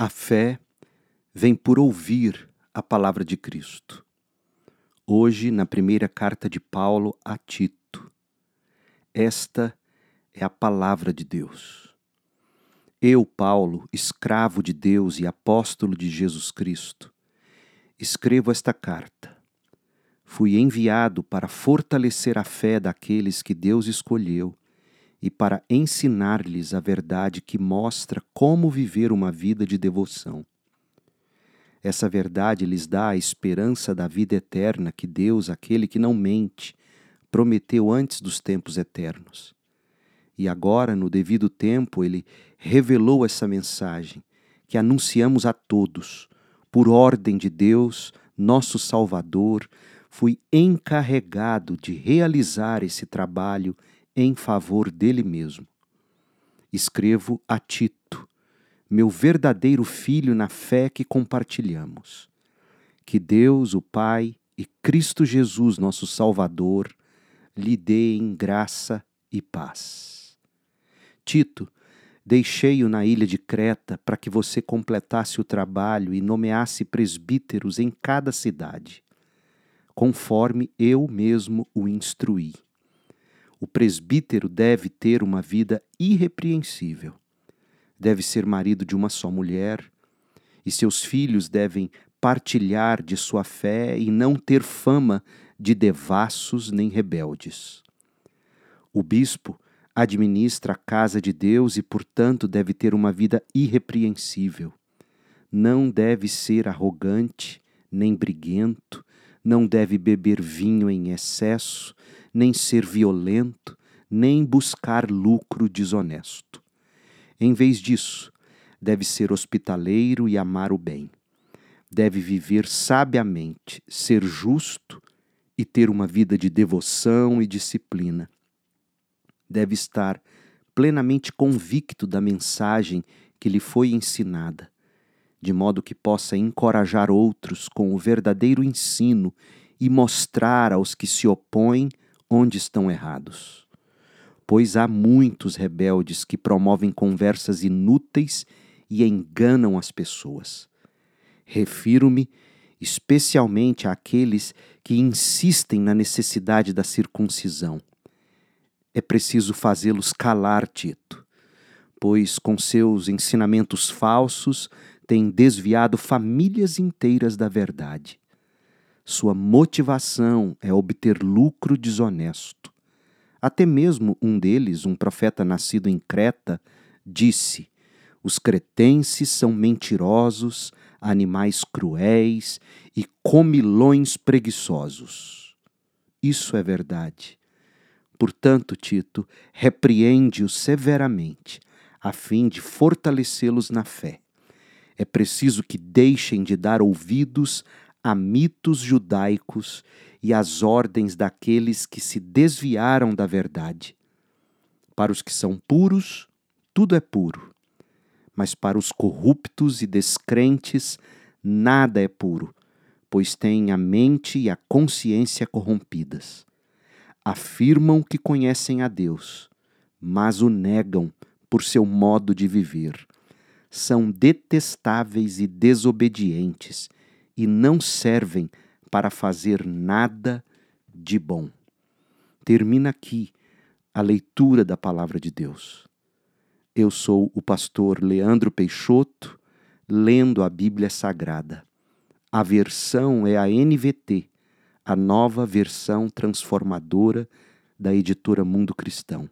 A fé vem por ouvir a palavra de Cristo. Hoje, na primeira carta de Paulo a Tito, esta é a palavra de Deus. Eu, Paulo, escravo de Deus e apóstolo de Jesus Cristo, escrevo esta carta. Fui enviado para fortalecer a fé daqueles que Deus escolheu e para ensinar-lhes a verdade que mostra como viver uma vida de devoção. Essa verdade lhes dá a esperança da vida eterna que Deus, aquele que não mente, prometeu antes dos tempos eternos. E agora, no devido tempo, ele revelou essa mensagem que anunciamos a todos. Por ordem de Deus, nosso Salvador, fui encarregado de realizar esse trabalho em favor dele mesmo. Escrevo a Tito, meu verdadeiro filho na fé que compartilhamos. Que Deus, o Pai, e Cristo Jesus, nosso Salvador, lhe deem graça e paz. Tito, deixei-o na ilha de Creta para que você completasse o trabalho e nomeasse presbíteros em cada cidade, conforme eu mesmo o instruí. O presbítero deve ter uma vida irrepreensível. Deve ser marido de uma só mulher, e seus filhos devem partilhar de sua fé e não ter fama de devassos nem rebeldes. O bispo administra a casa de Deus e, portanto, deve ter uma vida irrepreensível. Não deve ser arrogante, nem briguento, não deve beber vinho em excesso, nem ser violento, nem buscar lucro desonesto. Em vez disso, deve ser hospitaleiro e amar o bem. Deve viver sabiamente, ser justo e ter uma vida de devoção e disciplina. Deve estar plenamente convicto da mensagem que lhe foi ensinada, de modo que possa encorajar outros com o verdadeiro ensino e mostrar aos que se opõem onde estão errados. Pois há muitos rebeldes que promovem conversas inúteis e enganam as pessoas. Refiro-me especialmente àqueles que insistem na necessidade da circuncisão. É preciso fazê-los calar, Tito, pois com seus ensinamentos falsos têm desviado famílias inteiras da verdade. Sua motivação é obter lucro desonesto. Até mesmo um deles, um profeta nascido em Creta, disse: Os cretenses são mentirosos, animais cruéis e comilões preguiçosos. Isso é verdade. Portanto, Tito, repreende-os severamente, a fim de fortalecê-los na fé. É preciso que deixem de dar ouvidos a mitos judaicos e às ordens daqueles que se desviaram da verdade. Para os que são puros, tudo é puro, mas para os corruptos e descrentes, nada é puro, pois têm a mente e a consciência corrompidas. Afirmam que conhecem a Deus, mas o negam por seu modo de viver. São detestáveis e desobedientes e não servem para fazer nada de bom. Termina aqui a leitura da palavra de Deus. Eu sou o pastor Leandro Peixoto, lendo a Bíblia Sagrada. A versão é a NVT, a nova versão transformadora da editora Mundo Cristão.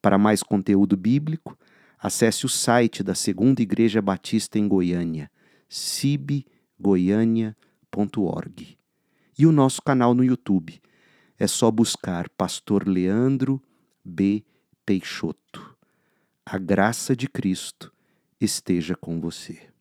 Para mais conteúdo bíblico, acesse o site da Segunda Igreja Batista em Goiânia, cib.com goiânia.org. E o nosso canal no YouTube. É só buscar Pastor Leandro B. Peixoto. A graça de Cristo esteja com você.